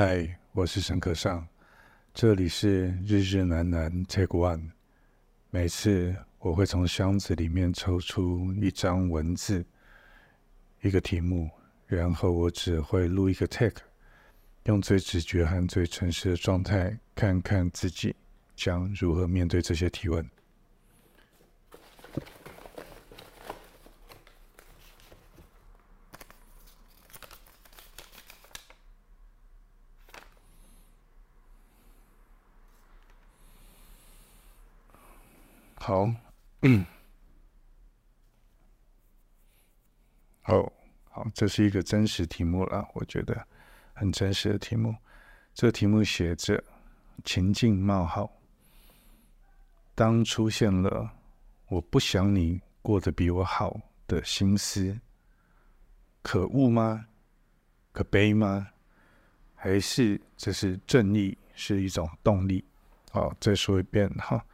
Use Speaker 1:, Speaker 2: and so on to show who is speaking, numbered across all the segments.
Speaker 1: 嗨，我是沈可尚，这里是日日难难 Take One。每次我会从箱子里面抽出一张文字，一个题目，然后我只会录一个 Take，用最直觉和最诚实的状态，看看自己将如何面对这些提问。好，嗯，好，好，这是一个真实题目了，我觉得很真实的题目。这题目写着“情境冒号”，当出现了“我不想你过得比我好”的心思，可恶吗？可悲吗？还是这是正义，是一种动力？好，再说一遍哈。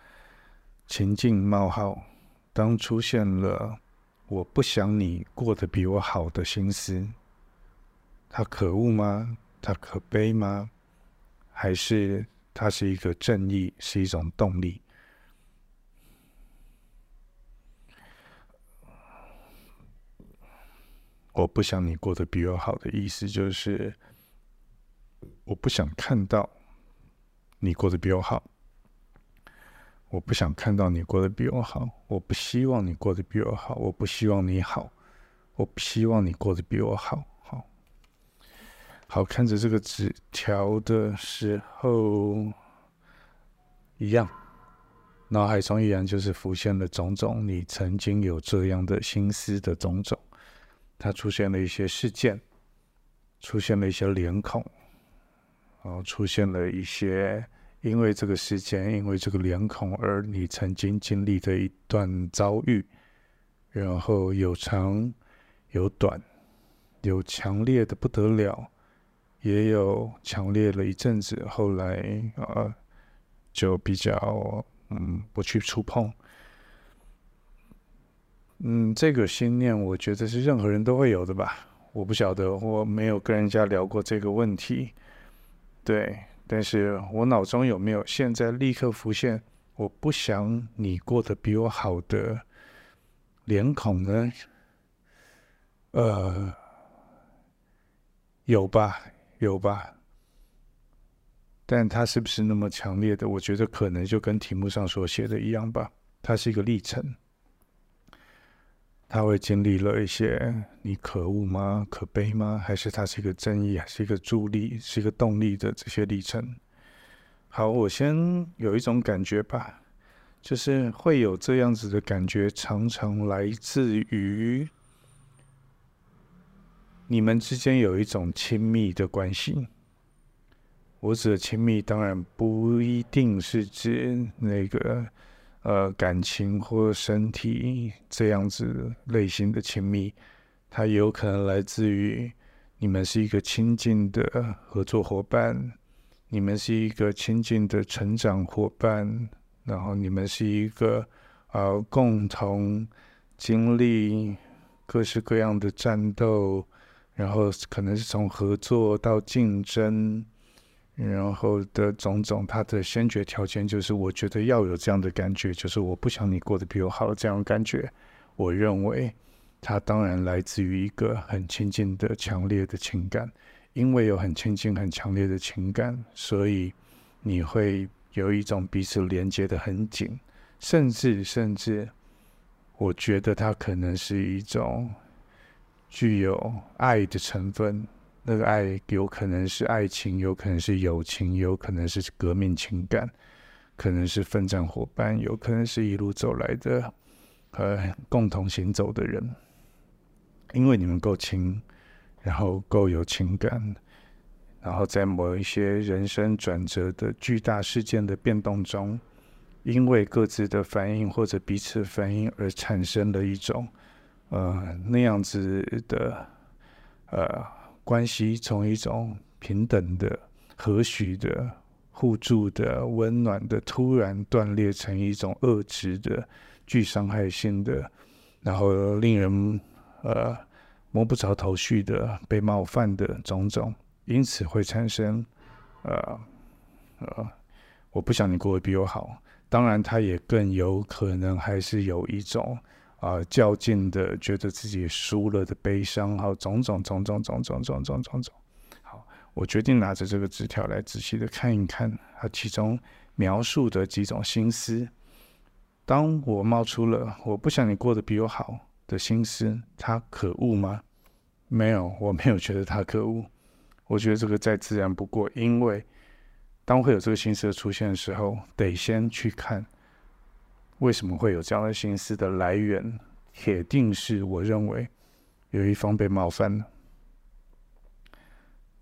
Speaker 1: 情境冒号，当出现了“我不想你过得比我好”的心思，它可恶吗？它可悲吗？还是它是一个正义，是一种动力？我不想你过得比我好的意思就是，我不想看到你过得比我好。我不想看到你过得比我好，我不希望你过得比我好，我不希望你好，我不希望你过得比我好。好，好，看着这个纸条的时候，一样，脑海中依然就是浮现了种种你曾经有这样的心思的种种，它出现了一些事件，出现了一些脸孔，然后出现了一些。因为这个时间，因为这个脸孔，而你曾经经历的一段遭遇，然后有长有短，有强烈的不得了，也有强烈了一阵子，后来呃就比较嗯不去触碰。嗯，这个心念，我觉得是任何人都会有的吧？我不晓得，我没有跟人家聊过这个问题，对。但是我脑中有没有现在立刻浮现？我不想你过得比我好的脸孔呢？呃，有吧，有吧。但它是不是那么强烈的？我觉得可能就跟题目上所写的一样吧。它是一个历程。他会经历了一些，你可恶吗？可悲吗？还是他是一个正义，还是一个助力，是一个动力的这些历程？好，我先有一种感觉吧，就是会有这样子的感觉，常常来自于你们之间有一种亲密的关系。我指的亲密，当然不一定是指那个。呃，感情或身体这样子类型的亲密，它有可能来自于你们是一个亲近的合作伙伴，你们是一个亲近的成长伙伴，然后你们是一个呃共同经历各式各样的战斗，然后可能是从合作到竞争。然后的种种，它的先决条件就是，我觉得要有这样的感觉，就是我不想你过得比我好这样的感觉。我认为，它当然来自于一个很亲近的、强烈的情感，因为有很亲近、很强烈的情感，所以你会有一种彼此连接的很紧，甚至甚至，我觉得它可能是一种具有爱的成分。那个爱有可能是爱情，有可能是友情，有可能是革命情感，可能是奋战伙伴，有可能是一路走来的和共同行走的人。因为你们够亲，然后够有情感，然后在某一些人生转折的巨大事件的变动中，因为各自的反应或者彼此反应而产生了一种呃那样子的呃。关系从一种平等的、和煦的、互助的、温暖的，突然断裂成一种恶质的、具伤害性的，然后令人呃摸不着头绪的、被冒犯的种种，因此会产生呃呃，我不想你过得比我好。当然，他也更有可能还是有一种啊较劲的，觉得自己输了的悲伤，还有种种种种种种种种种种。好，我决定拿着这个纸条来仔细的看一看，它其中描述的几种心思。当我冒出了我不想你过得比我好的心思，它可恶吗？没有，我没有觉得它可恶。我觉得这个再自然不过，因为。当会有这个心思的出现的时候，得先去看为什么会有这样的心思的来源，铁定是我认为有一方被冒犯了。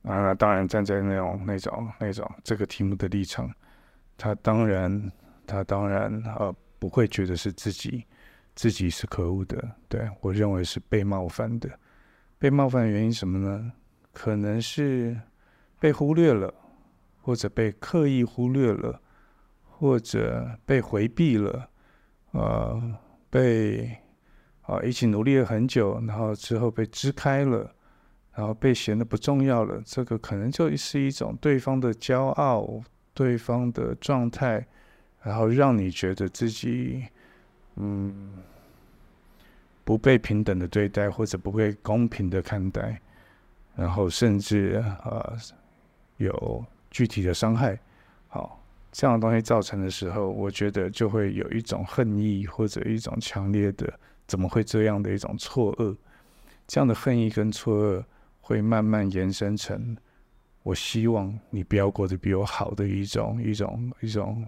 Speaker 1: 啊，当然站在那种那种那种这个题目的立场，他当然他当然呃不会觉得是自己自己是可恶的，对，我认为是被冒犯的。被冒犯的原因什么呢？可能是被忽略了。或者被刻意忽略了，或者被回避了，呃，被啊、一起努力了很久，然后之后被支开了，然后被嫌得不重要了，这个可能就是一种对方的骄傲，对方的状态，然后让你觉得自己嗯不被平等的对待，或者不被公平的看待，然后甚至啊、有。具体的伤害，好，这样的东西造成的时候，我觉得就会有一种恨意或者一种强烈的怎么会这样的一种错愕，这样的恨意跟错愕会慢慢延伸成我希望你不要过得比我好的一种一种一种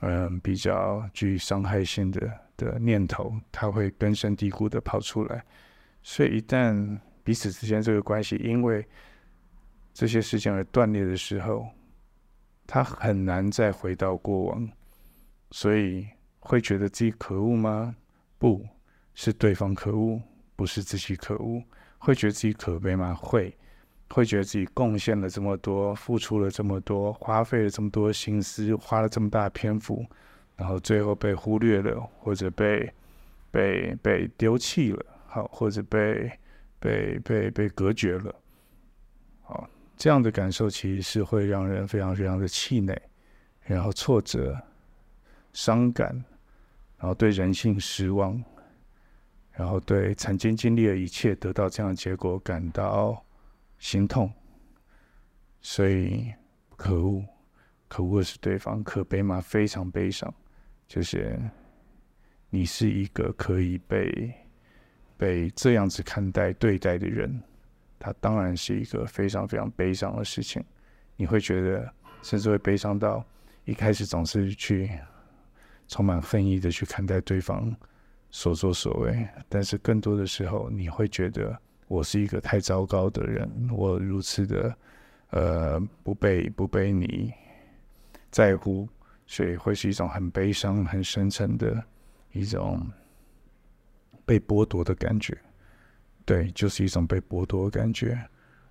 Speaker 1: 嗯比较具伤害性的的念头，它会根深蒂固的跑出来，所以一旦彼此之间这个关系因为这些事情而断裂的时候，他很难再回到过往，所以会觉得自己可恶吗？不是对方可恶，不是自己可恶。会觉得自己可悲吗？会，会觉得自己贡献了这么多，付出了这么多，花费了这么多心思，花了这么大篇幅，然后最后被忽略了，或者被被被丢弃了，好，或者被被被被隔绝了，好。这样的感受其实是会让人非常非常的气馁，然后挫折、伤感，然后对人性失望，然后对曾经经历的一切得到这样的结果感到心痛。所以，可恶，可恶的是对方，可悲吗？非常悲伤，就是你是一个可以被被这样子看待对待的人。它当然是一个非常非常悲伤的事情，你会觉得甚至会悲伤到一开始总是去充满恨意的去看待对方所作所为，但是更多的时候你会觉得我是一个太糟糕的人，我如此的呃不被不被你在乎，所以会是一种很悲伤、很深沉的一种被剥夺的感觉。对，就是一种被剥夺的感觉，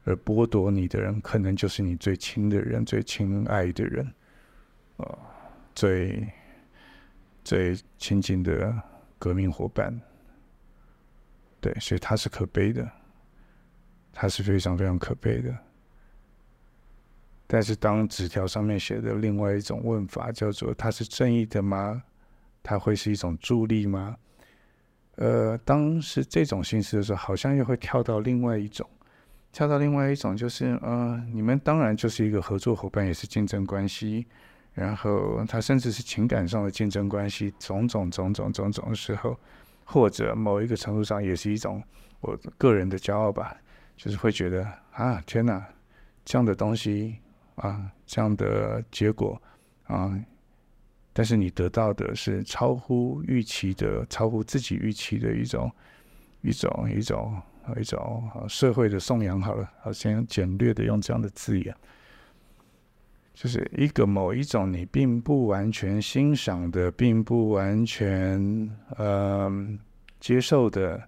Speaker 1: 而剥夺你的人，可能就是你最亲的人、最亲爱的人，啊、呃，最最亲近的革命伙伴。对，所以他是可悲的，他是非常非常可悲的。但是，当纸条上面写的另外一种问法叫做“他是正义的吗？他会是一种助力吗？”呃，当时这种心思的时候，好像又会跳到另外一种，跳到另外一种，就是呃，你们当然就是一个合作伙伴，也是竞争关系，然后他甚至是情感上的竞争关系，种种种种种种的时候，或者某一个程度上也是一种我个人的骄傲吧，就是会觉得啊，天哪，这样的东西啊，这样的结果啊。但是你得到的是超乎预期的、超乎自己预期的一种、一种、一种、一种社会的颂扬。好了，好，先简略的用这样的字眼，就是一个某一种你并不完全欣赏的、并不完全嗯、呃、接受的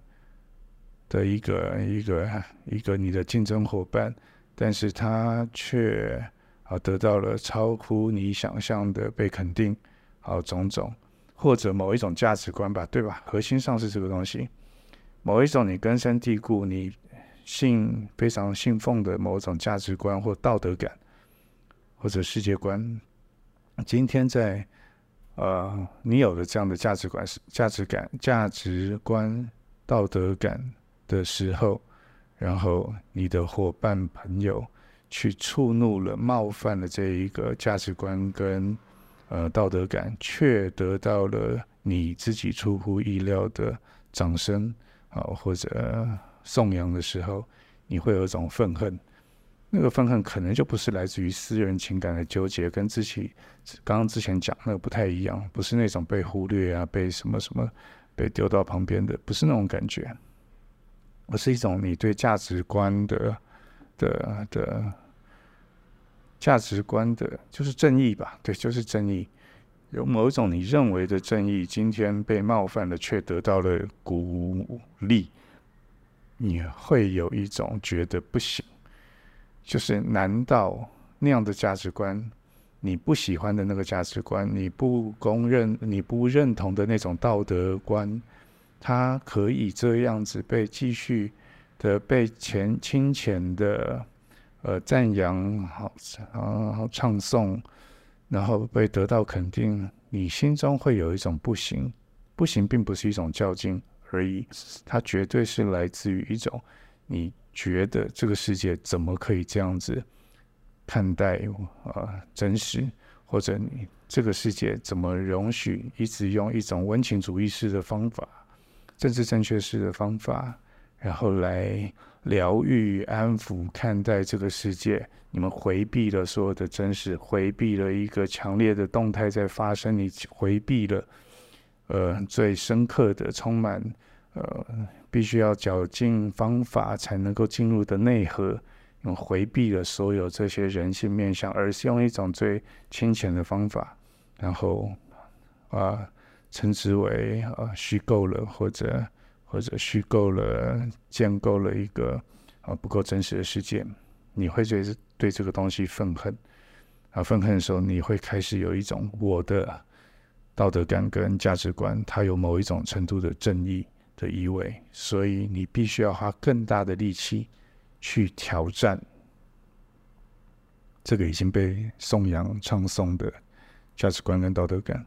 Speaker 1: 的一个一个一个你的竞争伙伴，但是他却啊得到了超乎你想象的被肯定。好，种种，或者某一种价值观吧，对吧？核心上是这个东西。某一种你根深蒂固、你信非常信奉的某种价值观或道德感，或者世界观，今天在呃你有了这样的价值观、价值感、价值观、道德感的时候，然后你的伙伴朋友去触怒了、冒犯了这一个价值观跟呃道德感，却得到了你自己出乎意料的掌声啊，或者颂扬的时候，你会有一种愤恨。那个愤恨可能就不是来自于私人情感的纠结，跟自己刚刚之前讲那个不太一样，不是那种被忽略啊，被什么什么被丢到旁边的，不是那种感觉。而是一种你对价值观的的的价值观的，就是正义吧？对，就是正义。有某一种你认为的正义，今天被冒犯了，却得到了鼓励，你会有一种觉得不行。就是难道那样的价值观，你不喜欢的那个价值观，你不公认、你不认同的那种道德观？它可以这样子被继续的被前清浅的呃赞扬，好啊好唱颂，然后被得到肯定，你心中会有一种不行，不行，并不是一种较劲而已，它绝对是来自于一种你觉得这个世界怎么可以这样子看待、呃、真实，或者你这个世界怎么容许一直用一种温情主义式的方法。政治正确式的方法，然后来疗愈、安抚、看待这个世界。你们回避了所有的真实，回避了一个强烈的动态在发生，你回避了呃最深刻的、充满呃必须要绞尽方法才能够进入的内核。你回避了所有这些人性面向，而是用一种最浅浅的方法，然后啊。称之为啊虚构了，或者或者虚构了，建构了一个啊不够真实的世界，你会对对这个东西愤恨啊，愤恨的时候，你会开始有一种我的道德感跟价值观，它有某一种程度的正义的意味，所以你必须要花更大的力气去挑战这个已经被颂扬唱颂的价值观跟道德感。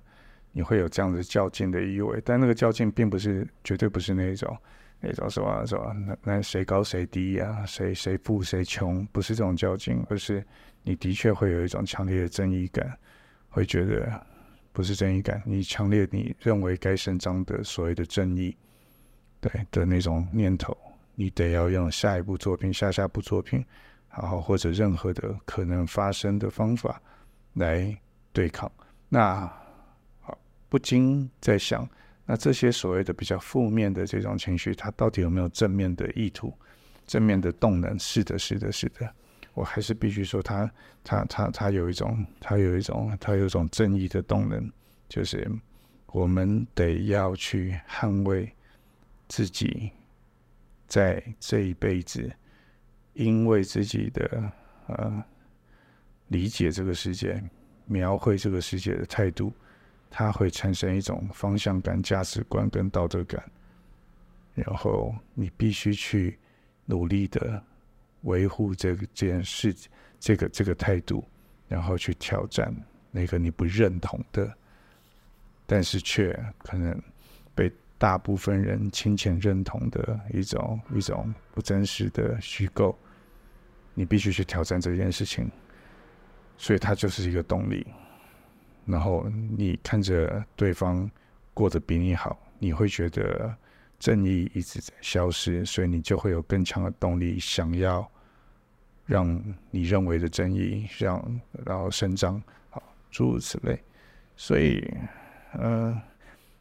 Speaker 1: 你会有这样子较劲的意味，但那个较劲并不是绝对不是那种那种什么什么那那谁高谁低呀、谁谁富谁穷，不是这种较劲，而是你的确会有一种强烈的正义感，会觉得不是正义感，你强烈你认为该伸张的所谓的正义，对的那种念头，你得要用下一部作品、下下部作品，然后或者任何的可能发生的方法来对抗那。不禁在想，那这些所谓的比较负面的这种情绪，它到底有没有正面的意图、正面的动能？是的，是的，是的。我还是必须说它，它，它，它，有一种，它有一种，它有一种正义的动能，就是我们得要去捍卫自己在这一辈子，因为自己的呃理解这个世界、描绘这个世界的态度。它会产生一种方向感、价值观跟道德感，然后你必须去努力的维护这个这件事、这个这个态度，然后去挑战那个你不认同的，但是却可能被大部分人亲浅认同的一种一种不真实的虚构，你必须去挑战这件事情，所以它就是一个动力。然后你看着对方过得比你好，你会觉得正义一直在消失，所以你就会有更强的动力，想要让你认为的正义让然后伸张，好，诸如此类。所以，呃，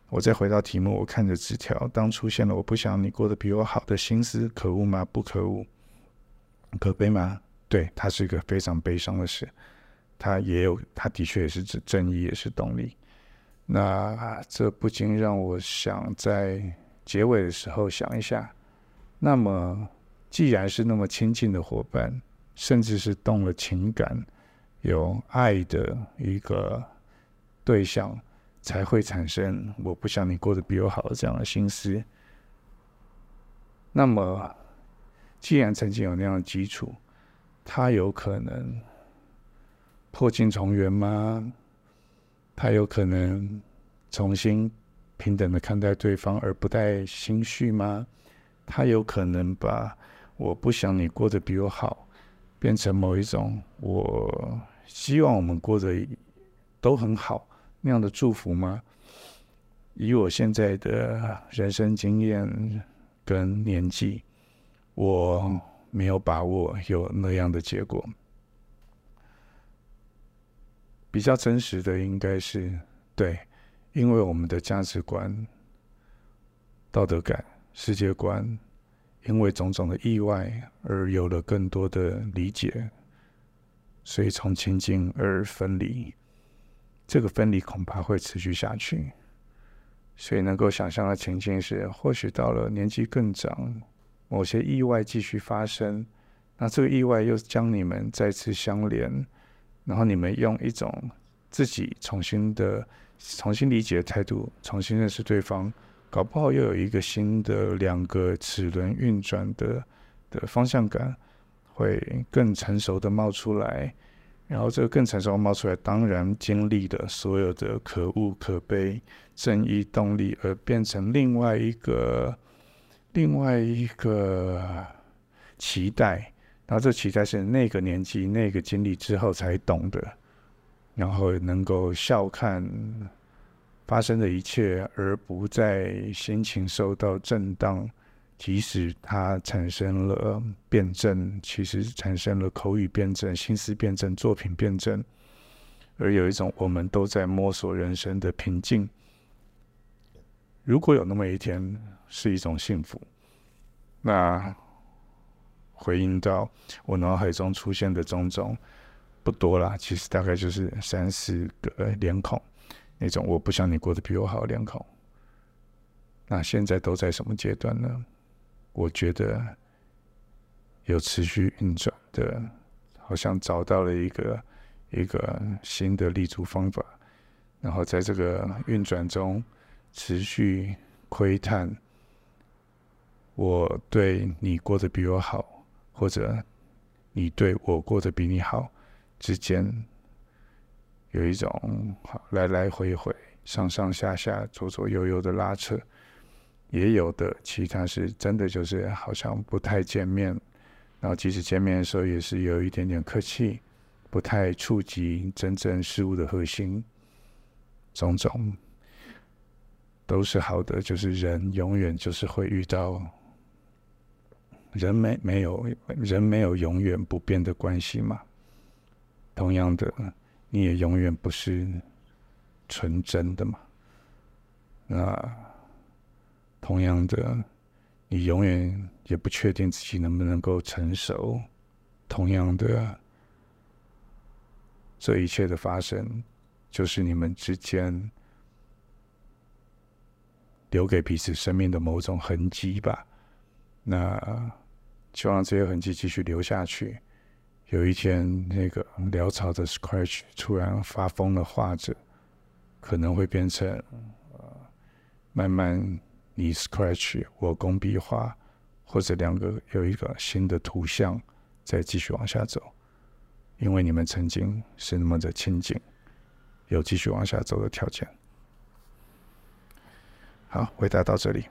Speaker 1: 我再回到题目，我看着纸条，当出现了我不想你过得比我好的心思，可恶吗？不可恶，可悲吗？对，它是一个非常悲伤的事。他也有，他的确也是指正义，也是动力。那这不禁让我想在结尾的时候想一下：那么，既然是那么亲近的伙伴，甚至是动了情感、有爱的一个对象，才会产生“我不想你过得比我好”这样的心思。那么，既然曾经有那样的基础，他有可能破镜重圆吗？他有可能重新平等的看待对方而不带心绪吗？他有可能把我不想你过得比我好，变成某一种我希望我们过得都很好那样的祝福吗？以我现在的人生经验跟年纪，我没有把握有那样的结果。比较真实的应该是对，因为我们的价值观、道德感、世界观，因为种种的意外而有了更多的理解，所以从亲近而分离，这个分离恐怕会持续下去。所以能够想象的情境是，或许到了年纪更长，某些意外继续发生，那这个意外又将你们再次相连，然后你们用一种自己重新的、重新理解的态度，重新认识对方，搞不好又有一个新的两个齿轮运转的的方向感，会更成熟的冒出来。然后这个更成熟冒出来，当然经历的所有的可恶可悲、正义动力，而变成另外一个另外一个期待。然后这期待是那个年纪、那个经历之后才懂的，然后能够笑看发生的一切，而不再心情受到震荡。即使它产生了辩证，其实产生了口语辩证、心思辩证、作品辩证，而有一种我们都在摸索人生的平静。如果有那么一天，是一种幸福。那回应到我脑海中出现的种种，不多啦，其实大概就是三四个脸孔，那种我不想你过得比我好脸孔。那现在都在什么阶段呢？我觉得有持续运转的，好像找到了一个一个新的立足方法，然后在这个运转中持续窥探，我对你过得比我好，或者你对我过得比你好之间，有一种来来回回、上上下下、左左右右的拉扯。也有的，其他是真的，就是好像不太见面，然后即使见面的时候，也是有一点点客气，不太触及真正事物的核心，种种都是好的。就是人永远就是会遇到，人没没有人没有永远不变的关系嘛。同样的，你也永远不是纯真的嘛。那。同样的，你永远也不确定自己能不能够成熟。同样的，这一切的发生，就是你们之间留给彼此生命的某种痕迹吧。那就让这些痕迹继续留下去。有一天，那个潦草的 Scratch 突然发疯的，画着，可能会变成呃，慢慢。你 scratch 我工笔画，或者两个有一个新的图像，再继续往下走，因为你们曾经是那么的亲近，有继续往下走的条件。好，回答到这里。